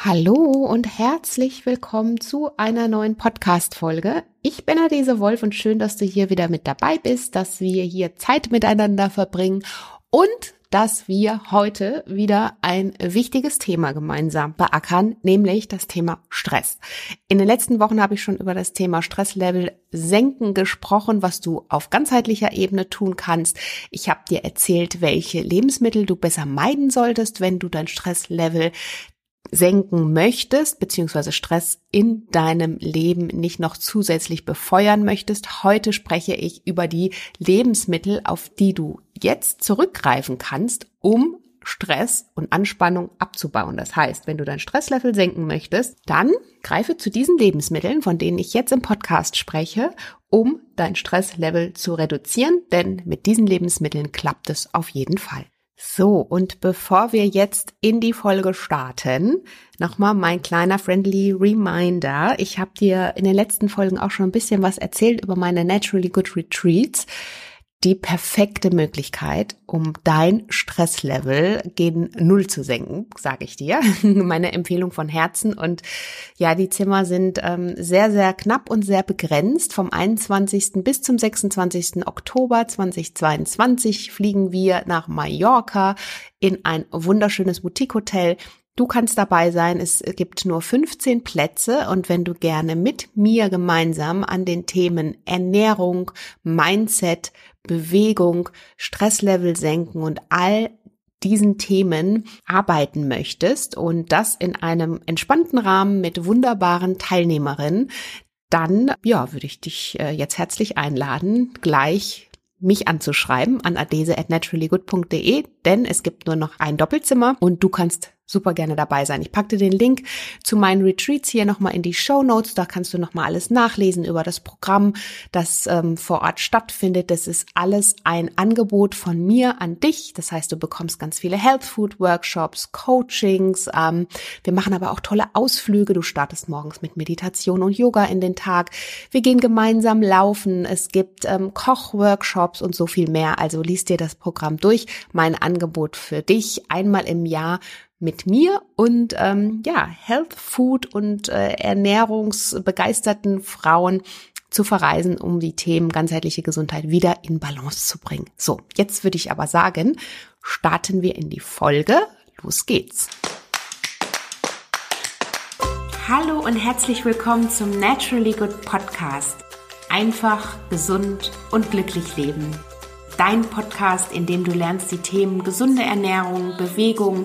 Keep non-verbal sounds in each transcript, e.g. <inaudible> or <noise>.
Hallo und herzlich willkommen zu einer neuen Podcast-Folge. Ich bin Adese Wolf und schön, dass du hier wieder mit dabei bist, dass wir hier Zeit miteinander verbringen und dass wir heute wieder ein wichtiges Thema gemeinsam beackern, nämlich das Thema Stress. In den letzten Wochen habe ich schon über das Thema Stresslevel senken gesprochen, was du auf ganzheitlicher Ebene tun kannst. Ich habe dir erzählt, welche Lebensmittel du besser meiden solltest, wenn du dein Stresslevel senken möchtest, beziehungsweise Stress in deinem Leben nicht noch zusätzlich befeuern möchtest. Heute spreche ich über die Lebensmittel, auf die du jetzt zurückgreifen kannst, um Stress und Anspannung abzubauen. Das heißt, wenn du dein Stresslevel senken möchtest, dann greife zu diesen Lebensmitteln, von denen ich jetzt im Podcast spreche, um dein Stresslevel zu reduzieren, denn mit diesen Lebensmitteln klappt es auf jeden Fall. So, und bevor wir jetzt in die Folge starten, nochmal mein kleiner friendly Reminder. Ich habe dir in den letzten Folgen auch schon ein bisschen was erzählt über meine Naturally Good Retreats die perfekte Möglichkeit, um dein Stresslevel gegen Null zu senken, sage ich dir. <laughs> Meine Empfehlung von Herzen. Und ja, die Zimmer sind ähm, sehr, sehr knapp und sehr begrenzt. Vom 21. bis zum 26. Oktober 2022 fliegen wir nach Mallorca in ein wunderschönes Boutique-Hotel Du kannst dabei sein. Es gibt nur 15 Plätze und wenn du gerne mit mir gemeinsam an den Themen Ernährung, Mindset, Bewegung, Stresslevel senken und all diesen Themen arbeiten möchtest und das in einem entspannten Rahmen mit wunderbaren Teilnehmerinnen, dann ja, würde ich dich äh, jetzt herzlich einladen, gleich mich anzuschreiben an adese at naturallygood.de, denn es gibt nur noch ein Doppelzimmer und du kannst super gerne dabei sein. Ich packte den Link zu meinen Retreats hier nochmal in die Show Notes. Da kannst du nochmal alles nachlesen über das Programm, das ähm, vor Ort stattfindet. Das ist alles ein Angebot von mir an dich. Das heißt, du bekommst ganz viele Health Food Workshops, Coachings. Ähm, wir machen aber auch tolle Ausflüge. Du startest morgens mit Meditation und Yoga in den Tag. Wir gehen gemeinsam laufen. Es gibt ähm, Kochworkshops und so viel mehr. Also liest dir das Programm durch. Mein Angebot für dich einmal im Jahr mit mir und ähm, ja, Health Food und äh, ernährungsbegeisterten Frauen zu verreisen, um die Themen ganzheitliche Gesundheit wieder in Balance zu bringen. So, jetzt würde ich aber sagen, starten wir in die Folge. Los geht's. Hallo und herzlich willkommen zum Naturally Good Podcast. Einfach, gesund und glücklich leben. Dein Podcast, in dem du lernst, die Themen gesunde Ernährung, Bewegung,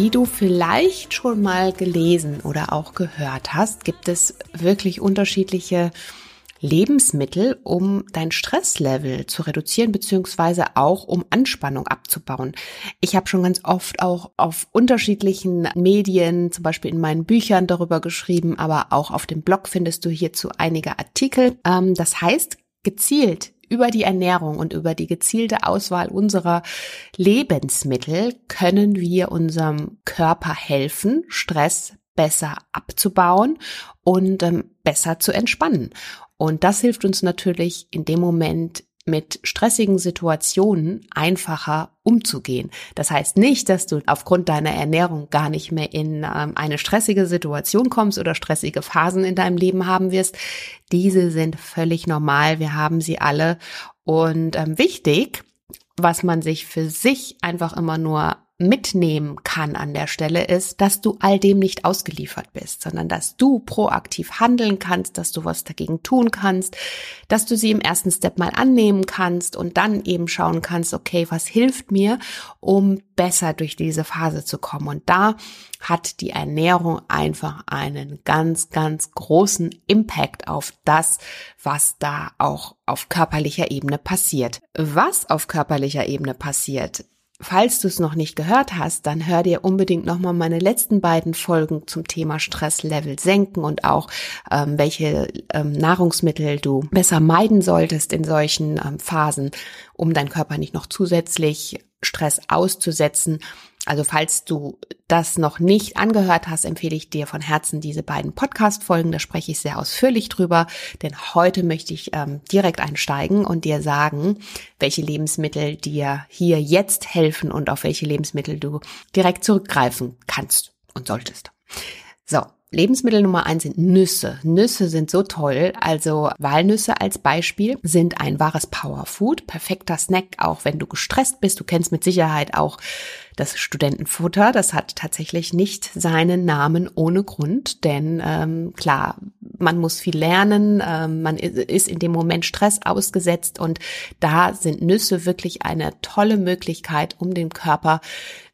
Wie du vielleicht schon mal gelesen oder auch gehört hast, gibt es wirklich unterschiedliche Lebensmittel, um dein Stresslevel zu reduzieren, beziehungsweise auch um Anspannung abzubauen. Ich habe schon ganz oft auch auf unterschiedlichen Medien, zum Beispiel in meinen Büchern darüber geschrieben, aber auch auf dem Blog findest du hierzu einige Artikel. Ähm, das heißt, gezielt über die Ernährung und über die gezielte Auswahl unserer Lebensmittel können wir unserem Körper helfen, Stress besser abzubauen und ähm, besser zu entspannen. Und das hilft uns natürlich in dem Moment mit stressigen Situationen einfacher umzugehen. Das heißt nicht, dass du aufgrund deiner Ernährung gar nicht mehr in ähm, eine stressige Situation kommst oder stressige Phasen in deinem Leben haben wirst. Diese sind völlig normal. Wir haben sie alle. Und ähm, wichtig, was man sich für sich einfach immer nur mitnehmen kann an der Stelle ist, dass du all dem nicht ausgeliefert bist, sondern dass du proaktiv handeln kannst, dass du was dagegen tun kannst, dass du sie im ersten Step mal annehmen kannst und dann eben schauen kannst, okay, was hilft mir, um besser durch diese Phase zu kommen. Und da hat die Ernährung einfach einen ganz, ganz großen Impact auf das, was da auch auf körperlicher Ebene passiert. Was auf körperlicher Ebene passiert, Falls du es noch nicht gehört hast, dann hör dir unbedingt nochmal meine letzten beiden Folgen zum Thema Stresslevel senken und auch ähm, welche ähm, Nahrungsmittel du besser meiden solltest in solchen ähm, Phasen, um deinen Körper nicht noch zusätzlich Stress auszusetzen. Also falls du das noch nicht angehört hast, empfehle ich dir von Herzen diese beiden Podcast-Folgen. Da spreche ich sehr ausführlich drüber, denn heute möchte ich ähm, direkt einsteigen und dir sagen, welche Lebensmittel dir hier jetzt helfen und auf welche Lebensmittel du direkt zurückgreifen kannst und solltest. So, Lebensmittel Nummer eins sind Nüsse. Nüsse sind so toll. Also Walnüsse als Beispiel sind ein wahres Powerfood, perfekter Snack, auch wenn du gestresst bist. Du kennst mit Sicherheit auch das Studentenfutter. Das hat tatsächlich nicht seinen Namen ohne Grund, denn ähm, klar, man muss viel lernen, ähm, man ist in dem Moment Stress ausgesetzt und da sind Nüsse wirklich eine tolle Möglichkeit, um den Körper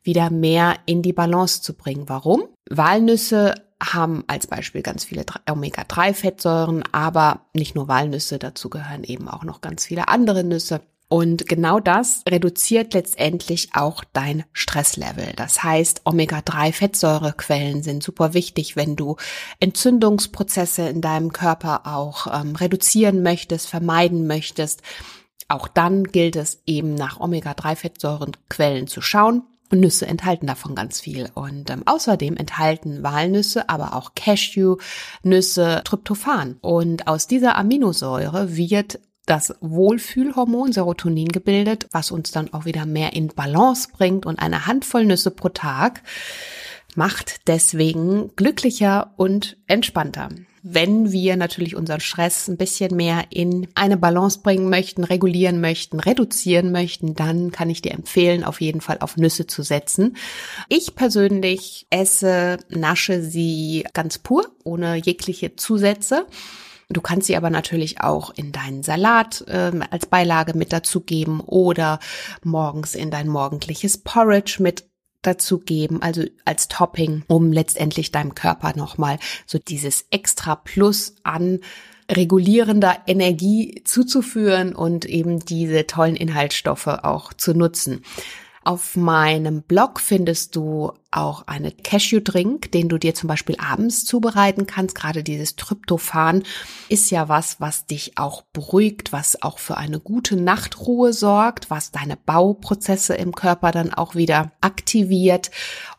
wieder mehr in die Balance zu bringen. Warum? Walnüsse haben als Beispiel ganz viele Omega-3-Fettsäuren, aber nicht nur Walnüsse, dazu gehören eben auch noch ganz viele andere Nüsse. Und genau das reduziert letztendlich auch dein Stresslevel. Das heißt, Omega-3-Fettsäurequellen sind super wichtig, wenn du Entzündungsprozesse in deinem Körper auch ähm, reduzieren möchtest, vermeiden möchtest. Auch dann gilt es eben nach Omega-3-Fettsäurenquellen zu schauen. Und Nüsse enthalten davon ganz viel. Und ähm, außerdem enthalten Walnüsse, aber auch Cashew-Nüsse Tryptophan. Und aus dieser Aminosäure wird das Wohlfühlhormon Serotonin gebildet, was uns dann auch wieder mehr in Balance bringt. Und eine Handvoll Nüsse pro Tag macht deswegen glücklicher und entspannter wenn wir natürlich unseren Stress ein bisschen mehr in eine Balance bringen möchten, regulieren möchten, reduzieren möchten, dann kann ich dir empfehlen, auf jeden Fall auf Nüsse zu setzen. Ich persönlich esse, nasche sie ganz pur, ohne jegliche Zusätze. Du kannst sie aber natürlich auch in deinen Salat äh, als Beilage mit dazugeben oder morgens in dein morgendliches Porridge mit dazu geben, also als Topping, um letztendlich deinem Körper nochmal so dieses extra Plus an regulierender Energie zuzuführen und eben diese tollen Inhaltsstoffe auch zu nutzen. Auf meinem Blog findest du auch eine Cashew-Drink, den du dir zum Beispiel abends zubereiten kannst. Gerade dieses Tryptophan ist ja was, was dich auch beruhigt, was auch für eine gute Nachtruhe sorgt, was deine Bauprozesse im Körper dann auch wieder aktiviert.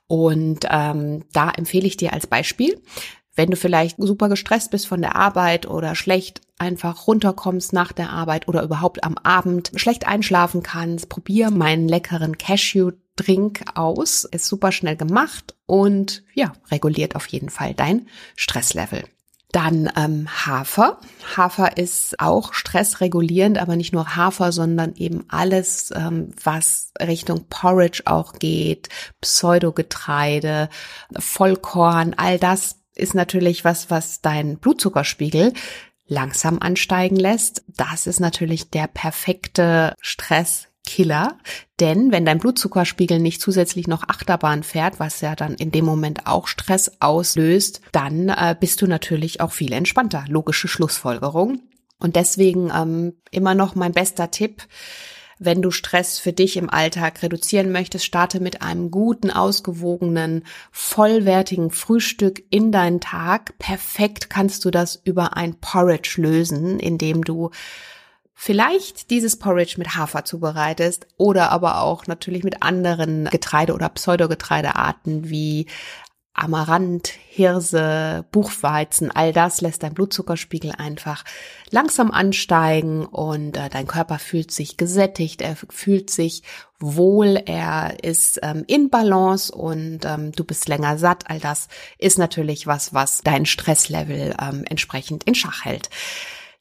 Und ähm, da empfehle ich dir als Beispiel, wenn du vielleicht super gestresst bist von der Arbeit oder schlecht einfach runterkommst nach der Arbeit oder überhaupt am Abend schlecht einschlafen kannst, probier meinen leckeren Cashew Drink aus. Ist super schnell gemacht und ja, reguliert auf jeden Fall dein Stresslevel. Dann ähm, Hafer. Hafer ist auch stressregulierend, aber nicht nur Hafer, sondern eben alles, ähm, was Richtung Porridge auch geht, Pseudogetreide, Vollkorn, all das ist natürlich was, was dein Blutzuckerspiegel langsam ansteigen lässt. Das ist natürlich der perfekte Stresskiller, denn wenn dein Blutzuckerspiegel nicht zusätzlich noch Achterbahn fährt, was ja dann in dem Moment auch Stress auslöst, dann äh, bist du natürlich auch viel entspannter. Logische Schlussfolgerung. Und deswegen ähm, immer noch mein bester Tipp wenn du Stress für dich im Alltag reduzieren möchtest, starte mit einem guten, ausgewogenen, vollwertigen Frühstück in deinen Tag. Perfekt kannst du das über ein Porridge lösen, indem du vielleicht dieses Porridge mit Hafer zubereitest oder aber auch natürlich mit anderen Getreide- oder Pseudogetreidearten wie Amaranth, Hirse, Buchweizen, all das lässt dein Blutzuckerspiegel einfach langsam ansteigen und äh, dein Körper fühlt sich gesättigt, er fühlt sich wohl, er ist ähm, in Balance und ähm, du bist länger satt. All das ist natürlich was, was dein Stresslevel ähm, entsprechend in Schach hält.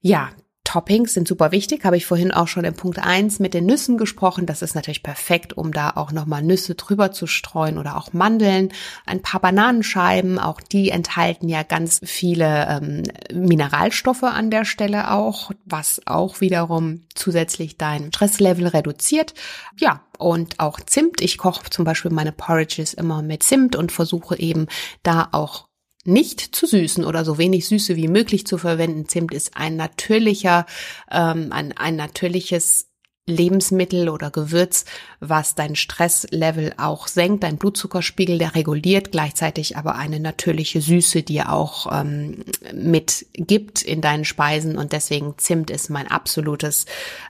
Ja, Toppings sind super wichtig, habe ich vorhin auch schon im Punkt eins mit den Nüssen gesprochen. Das ist natürlich perfekt, um da auch nochmal Nüsse drüber zu streuen oder auch Mandeln, ein paar Bananenscheiben, auch die enthalten ja ganz viele ähm, Mineralstoffe an der Stelle auch, was auch wiederum zusätzlich dein Stresslevel reduziert. Ja, und auch Zimt. Ich koche zum Beispiel meine Porridges immer mit Zimt und versuche eben da auch nicht zu süßen oder so wenig Süße wie möglich zu verwenden. Zimt ist ein natürlicher, ähm, ein, ein natürliches Lebensmittel oder Gewürz, was dein Stresslevel auch senkt, dein Blutzuckerspiegel, der reguliert, gleichzeitig aber eine natürliche Süße, die auch ähm, mitgibt in deinen Speisen und deswegen Zimt ist mein absolutes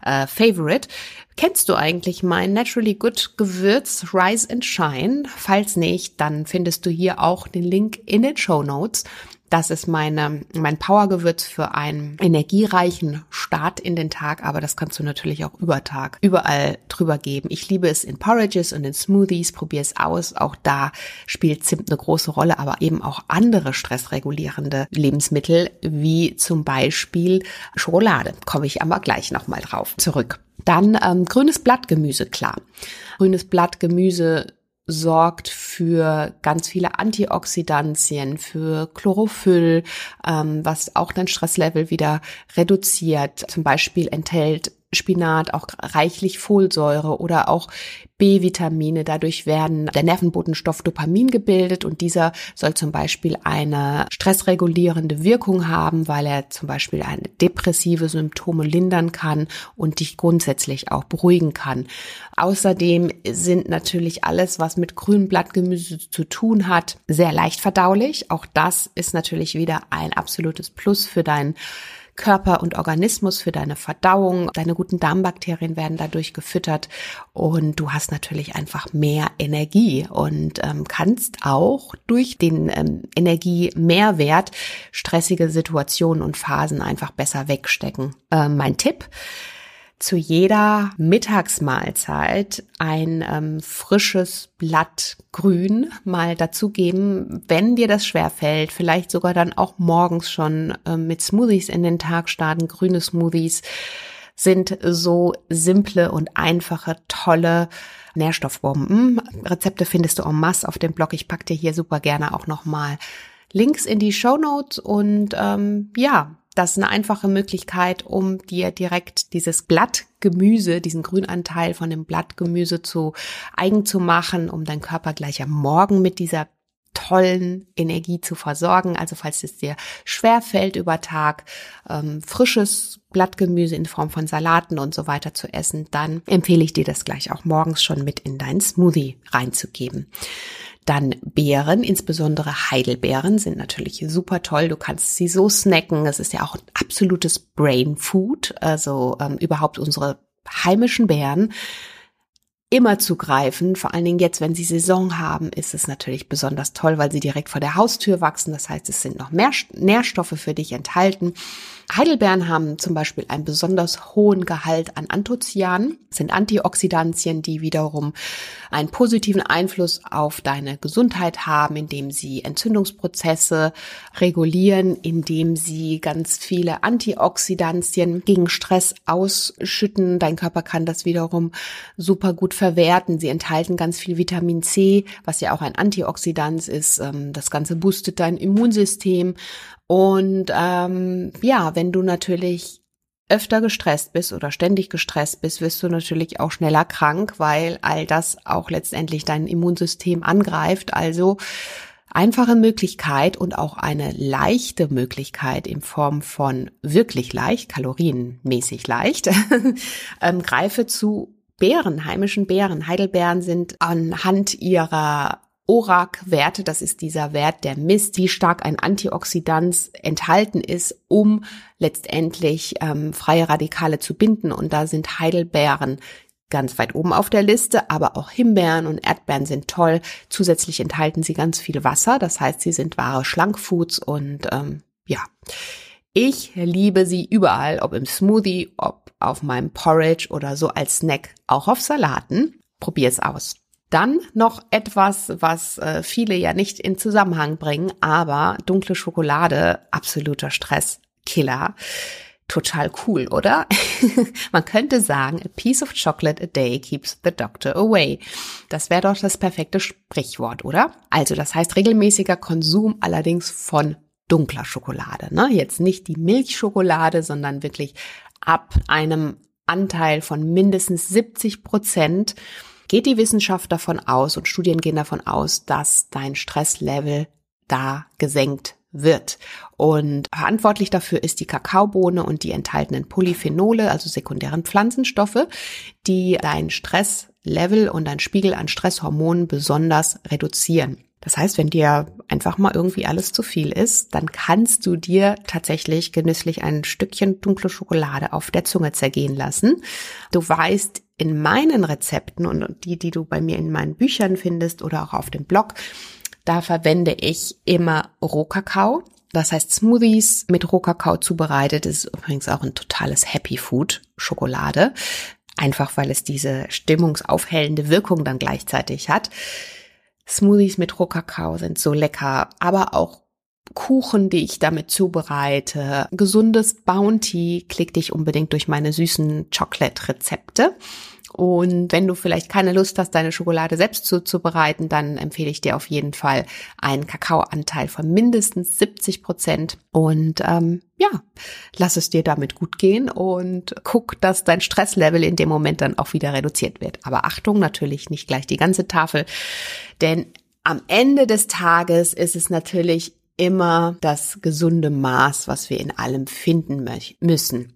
äh, Favorite. Kennst du eigentlich mein Naturally Good Gewürz Rise and Shine? Falls nicht, dann findest du hier auch den Link in den Show Notes. Das ist meine, mein Powergewürz für einen energiereichen Start in den Tag, aber das kannst du natürlich auch über Tag überall drüber geben. Ich liebe es in Porridges und in Smoothies, probier es aus. Auch da spielt Zimt eine große Rolle, aber eben auch andere stressregulierende Lebensmittel, wie zum Beispiel Schokolade. Komme ich aber gleich nochmal drauf zurück. Dann ähm, grünes Blattgemüse, klar. Grünes Blattgemüse sorgt für ganz viele Antioxidantien, für Chlorophyll, ähm, was auch dein Stresslevel wieder reduziert. Zum Beispiel enthält Spinat auch reichlich Folsäure oder auch B-Vitamine. Dadurch werden der Nervenbotenstoff Dopamin gebildet und dieser soll zum Beispiel eine stressregulierende Wirkung haben, weil er zum Beispiel eine depressive Symptome lindern kann und dich grundsätzlich auch beruhigen kann. Außerdem sind natürlich alles, was mit grünem Blattgemüse zu tun hat, sehr leicht verdaulich. Auch das ist natürlich wieder ein absolutes Plus für dein Körper und Organismus für deine Verdauung. Deine guten Darmbakterien werden dadurch gefüttert und du hast natürlich einfach mehr Energie und ähm, kannst auch durch den ähm, Energiemehrwert stressige Situationen und Phasen einfach besser wegstecken. Ähm, mein Tipp, zu jeder Mittagsmahlzeit ein ähm, frisches Blatt Grün mal dazugeben, wenn dir das schwerfällt. Vielleicht sogar dann auch morgens schon äh, mit Smoothies in den Tag starten. Grüne Smoothies sind so simple und einfache, tolle Nährstoffbomben. Rezepte findest du en masse auf dem Blog. Ich pack dir hier super gerne auch nochmal Links in die Show Notes und ähm, ja, das ist eine einfache Möglichkeit, um dir direkt dieses Blattgemüse, diesen Grünanteil von dem Blattgemüse zu eigen zu machen, um dein Körper gleich am Morgen mit dieser tollen Energie zu versorgen. Also falls es dir schwer fällt über Tag, ähm, frisches Blattgemüse in Form von Salaten und so weiter zu essen, dann empfehle ich dir das gleich auch morgens schon mit in deinen Smoothie reinzugeben. Dann Beeren, insbesondere Heidelbeeren, sind natürlich super toll. Du kannst sie so snacken. Es ist ja auch ein absolutes Brain Food. Also ähm, überhaupt unsere heimischen Beeren immer zugreifen. Vor allen Dingen jetzt, wenn sie Saison haben, ist es natürlich besonders toll, weil sie direkt vor der Haustür wachsen. Das heißt, es sind noch mehr Nährstoffe für dich enthalten. Heidelbeeren haben zum Beispiel einen besonders hohen Gehalt an Anthocyanen, sind Antioxidantien, die wiederum einen positiven Einfluss auf deine Gesundheit haben, indem sie Entzündungsprozesse regulieren, indem sie ganz viele Antioxidantien gegen Stress ausschütten. Dein Körper kann das wiederum super gut verwerten. Sie enthalten ganz viel Vitamin C, was ja auch ein Antioxidant ist. Ähm, das Ganze boostet dein Immunsystem und ähm, ja, wenn du natürlich öfter gestresst bist oder ständig gestresst bist, wirst du natürlich auch schneller krank, weil all das auch letztendlich dein Immunsystem angreift. Also einfache Möglichkeit und auch eine leichte Möglichkeit in Form von wirklich leicht, kalorienmäßig leicht, <laughs> ähm, greife zu Beeren, heimischen Beeren. Heidelbeeren sind anhand ihrer ORAC-Werte, das ist dieser Wert, der misst, wie stark ein Antioxidant enthalten ist, um letztendlich ähm, freie Radikale zu binden. Und da sind Heidelbeeren ganz weit oben auf der Liste, aber auch Himbeeren und Erdbeeren sind toll. Zusätzlich enthalten sie ganz viel Wasser, das heißt, sie sind wahre Schlankfoods und ähm, ja. Ich liebe sie überall, ob im Smoothie, ob auf meinem Porridge oder so als Snack, auch auf Salaten. Probier es aus. Dann noch etwas, was äh, viele ja nicht in Zusammenhang bringen, aber dunkle Schokolade, absoluter Stresskiller. Total cool, oder? <laughs> Man könnte sagen, a piece of chocolate a day keeps the doctor away. Das wäre doch das perfekte Sprichwort, oder? Also das heißt regelmäßiger Konsum allerdings von dunkler Schokolade. Ne? Jetzt nicht die Milchschokolade, sondern wirklich ab einem Anteil von mindestens 70 Prozent geht die Wissenschaft davon aus und Studien gehen davon aus, dass dein Stresslevel da gesenkt wird. Und verantwortlich dafür ist die Kakaobohne und die enthaltenen Polyphenole, also sekundären Pflanzenstoffe, die dein Stresslevel und dein Spiegel an Stresshormonen besonders reduzieren. Das heißt, wenn dir einfach mal irgendwie alles zu viel ist, dann kannst du dir tatsächlich genüsslich ein Stückchen dunkle Schokolade auf der Zunge zergehen lassen. Du weißt, in meinen Rezepten und die, die du bei mir in meinen Büchern findest oder auch auf dem Blog, da verwende ich immer Rohkakao. Das heißt, Smoothies mit Rohkakao zubereitet ist übrigens auch ein totales Happy Food Schokolade. Einfach weil es diese stimmungsaufhellende Wirkung dann gleichzeitig hat. Smoothies mit Rohkakao sind so lecker, aber auch Kuchen, die ich damit zubereite. Gesundes Bounty, klick dich unbedingt durch meine süßen Chocolate-Rezepte. Und wenn du vielleicht keine Lust hast, deine Schokolade selbst zuzubereiten, dann empfehle ich dir auf jeden Fall einen Kakaoanteil von mindestens 70 Prozent. Und ähm, ja, lass es dir damit gut gehen und guck, dass dein Stresslevel in dem Moment dann auch wieder reduziert wird. Aber Achtung, natürlich nicht gleich die ganze Tafel, denn am Ende des Tages ist es natürlich immer das gesunde Maß, was wir in allem finden müssen.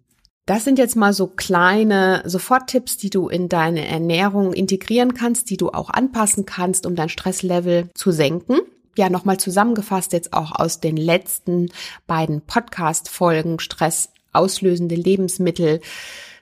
Das sind jetzt mal so kleine Soforttipps, die du in deine Ernährung integrieren kannst, die du auch anpassen kannst, um dein Stresslevel zu senken. Ja, nochmal zusammengefasst jetzt auch aus den letzten beiden Podcast-Folgen Stress auslösende Lebensmittel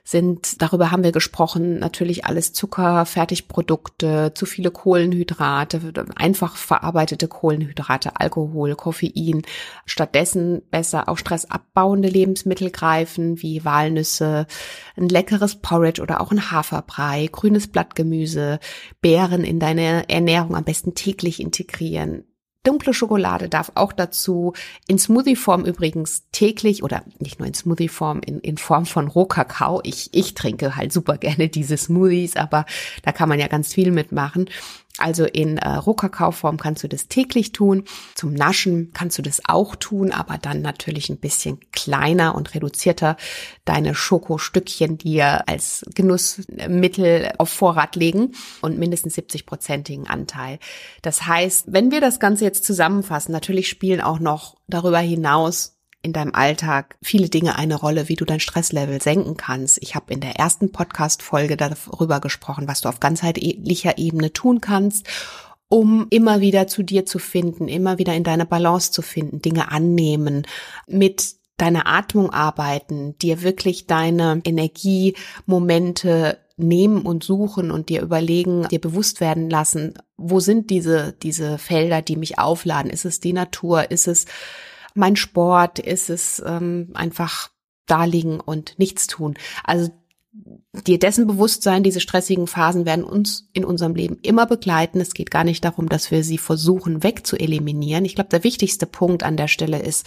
sind, darüber haben wir gesprochen, natürlich alles Zucker, Fertigprodukte, zu viele Kohlenhydrate, einfach verarbeitete Kohlenhydrate, Alkohol, Koffein. Stattdessen besser auf stressabbauende Lebensmittel greifen, wie Walnüsse, ein leckeres Porridge oder auch ein Haferbrei, grünes Blattgemüse, Beeren in deine Ernährung am besten täglich integrieren Dunkle Schokolade darf auch dazu, in Smoothie-Form übrigens täglich oder nicht nur in Smoothie-Form, in, in Form von Rohkakao. Ich, ich trinke halt super gerne diese Smoothies, aber da kann man ja ganz viel mitmachen. Also in äh, Rohkakaoform kannst du das täglich tun. Zum Naschen kannst du das auch tun, aber dann natürlich ein bisschen kleiner und reduzierter deine Schokostückchen dir als Genussmittel auf Vorrat legen und mindestens 70-prozentigen Anteil. Das heißt, wenn wir das Ganze jetzt zusammenfassen, natürlich spielen auch noch darüber hinaus in deinem Alltag viele Dinge eine Rolle, wie du dein Stresslevel senken kannst. Ich habe in der ersten Podcast-Folge darüber gesprochen, was du auf ganzheitlicher Ebene tun kannst, um immer wieder zu dir zu finden, immer wieder in deine Balance zu finden, Dinge annehmen, mit deiner Atmung arbeiten, dir wirklich deine Energiemomente nehmen und suchen und dir überlegen, dir bewusst werden lassen, wo sind diese, diese Felder, die mich aufladen? Ist es die Natur? Ist es mein Sport, ist es ähm, einfach da liegen und nichts tun. Also dir dessen bewusst sein, diese stressigen Phasen werden uns in unserem Leben immer begleiten. Es geht gar nicht darum, dass wir sie versuchen wegzueliminieren. Ich glaube, der wichtigste Punkt an der Stelle ist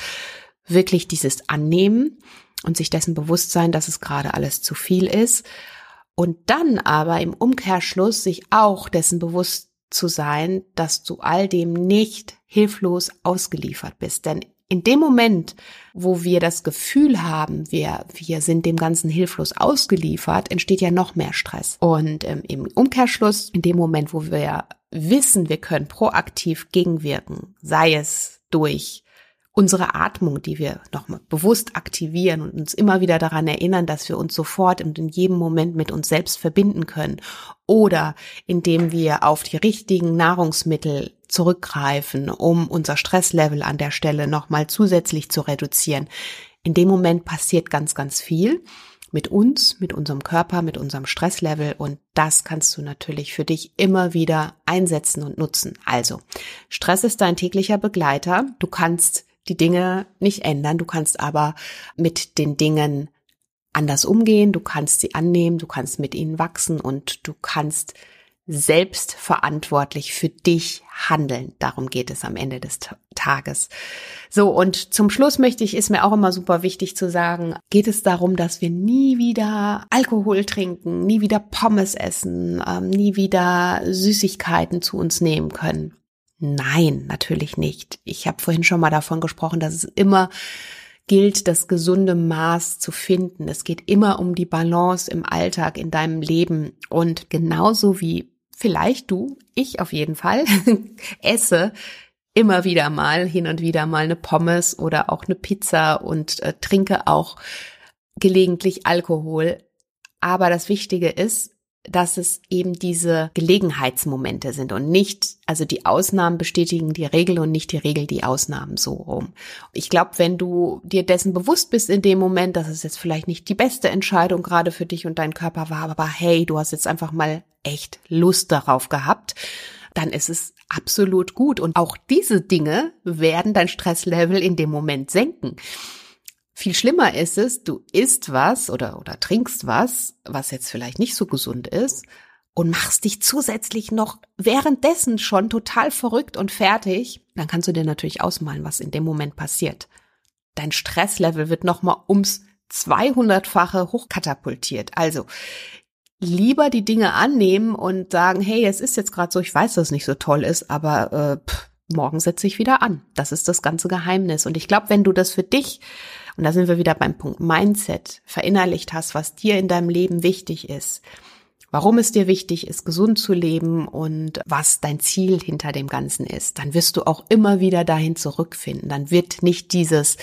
wirklich dieses Annehmen und sich dessen bewusst sein, dass es gerade alles zu viel ist. Und dann aber im Umkehrschluss sich auch dessen bewusst zu sein, dass du all dem nicht hilflos ausgeliefert bist. Denn in dem Moment, wo wir das Gefühl haben, wir, wir sind dem Ganzen hilflos ausgeliefert, entsteht ja noch mehr Stress. Und ähm, im Umkehrschluss, in dem Moment, wo wir wissen, wir können proaktiv gegenwirken, sei es durch unsere Atmung, die wir nochmal bewusst aktivieren und uns immer wieder daran erinnern, dass wir uns sofort und in jedem Moment mit uns selbst verbinden können. Oder indem wir auf die richtigen Nahrungsmittel zurückgreifen, um unser Stresslevel an der Stelle nochmal zusätzlich zu reduzieren. In dem Moment passiert ganz, ganz viel mit uns, mit unserem Körper, mit unserem Stresslevel und das kannst du natürlich für dich immer wieder einsetzen und nutzen. Also, Stress ist dein täglicher Begleiter. Du kannst die Dinge nicht ändern. Du kannst aber mit den Dingen anders umgehen. Du kannst sie annehmen. Du kannst mit ihnen wachsen und du kannst selbst verantwortlich für dich handeln. Darum geht es am Ende des Tages. So, und zum Schluss möchte ich, ist mir auch immer super wichtig zu sagen, geht es darum, dass wir nie wieder Alkohol trinken, nie wieder Pommes essen, ähm, nie wieder Süßigkeiten zu uns nehmen können. Nein, natürlich nicht. Ich habe vorhin schon mal davon gesprochen, dass es immer gilt, das gesunde Maß zu finden. Es geht immer um die Balance im Alltag, in deinem Leben. Und genauso wie vielleicht du, ich auf jeden Fall, <laughs> esse, immer wieder mal, hin und wieder mal eine Pommes oder auch eine Pizza und äh, trinke auch gelegentlich Alkohol. Aber das Wichtige ist, dass es eben diese Gelegenheitsmomente sind und nicht, also die Ausnahmen bestätigen die Regel und nicht die Regel die Ausnahmen so rum. Ich glaube, wenn du dir dessen bewusst bist in dem Moment, dass es jetzt vielleicht nicht die beste Entscheidung gerade für dich und deinen Körper war, aber hey, du hast jetzt einfach mal echt Lust darauf gehabt, dann ist es absolut gut. Und auch diese Dinge werden dein Stresslevel in dem Moment senken. Viel schlimmer ist es, du isst was oder, oder trinkst was, was jetzt vielleicht nicht so gesund ist und machst dich zusätzlich noch währenddessen schon total verrückt und fertig, dann kannst du dir natürlich ausmalen, was in dem Moment passiert. Dein Stresslevel wird nochmal ums 200-fache hochkatapultiert. Also lieber die Dinge annehmen und sagen, hey, es ist jetzt gerade so, ich weiß, dass es nicht so toll ist, aber äh, pff, morgen setze ich wieder an. Das ist das ganze Geheimnis. Und ich glaube, wenn du das für dich und da sind wir wieder beim Punkt Mindset, verinnerlicht hast, was dir in deinem Leben wichtig ist, warum es dir wichtig ist, gesund zu leben und was dein Ziel hinter dem Ganzen ist, dann wirst du auch immer wieder dahin zurückfinden. Dann wird nicht dieses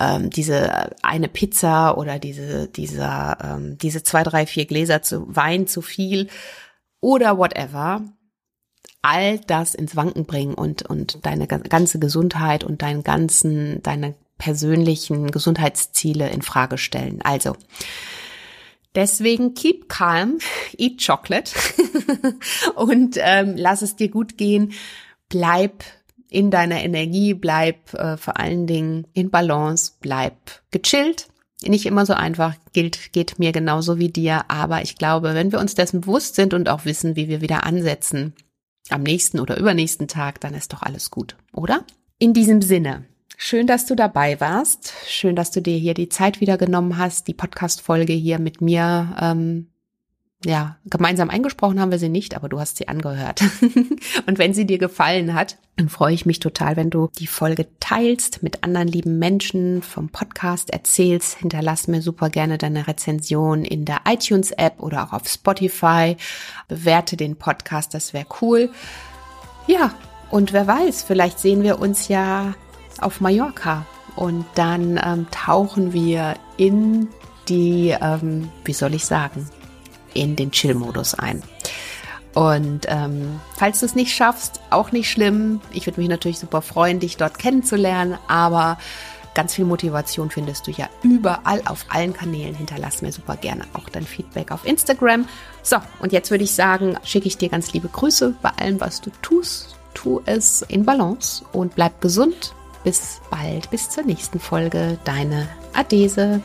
ähm, diese eine Pizza oder diese dieser ähm, diese zwei drei vier Gläser zu Wein zu viel oder whatever all das ins Wanken bringen und und deine ganze Gesundheit und deinen ganzen deine persönlichen Gesundheitsziele in Frage stellen. Also, Deswegen keep calm, <laughs> eat chocolate <laughs> und ähm, lass es dir gut gehen. Bleib in deiner Energie, bleib äh, vor allen Dingen in Balance, bleib gechillt. Nicht immer so einfach, gilt, geht mir genauso wie dir, aber ich glaube, wenn wir uns dessen bewusst sind und auch wissen, wie wir wieder ansetzen, am nächsten oder übernächsten Tag, dann ist doch alles gut, oder? In diesem Sinne, Schön, dass du dabei warst. Schön, dass du dir hier die Zeit wieder genommen hast, die Podcast-Folge hier mit mir, ähm, ja, gemeinsam eingesprochen haben wir sie nicht, aber du hast sie angehört. <laughs> und wenn sie dir gefallen hat, dann freue ich mich total, wenn du die Folge teilst mit anderen lieben Menschen vom Podcast erzählst. Hinterlass mir super gerne deine Rezension in der iTunes-App oder auch auf Spotify. Bewerte den Podcast, das wäre cool. Ja, und wer weiß, vielleicht sehen wir uns ja auf Mallorca. Und dann ähm, tauchen wir in die, ähm, wie soll ich sagen, in den Chill-Modus ein. Und ähm, falls du es nicht schaffst, auch nicht schlimm. Ich würde mich natürlich super freuen, dich dort kennenzulernen, aber ganz viel Motivation findest du ja überall auf allen Kanälen. Hinterlass mir super gerne auch dein Feedback auf Instagram. So, und jetzt würde ich sagen, schicke ich dir ganz liebe Grüße bei allem, was du tust. Tu es in Balance und bleib gesund bis bald, bis zur nächsten Folge. Deine Adese.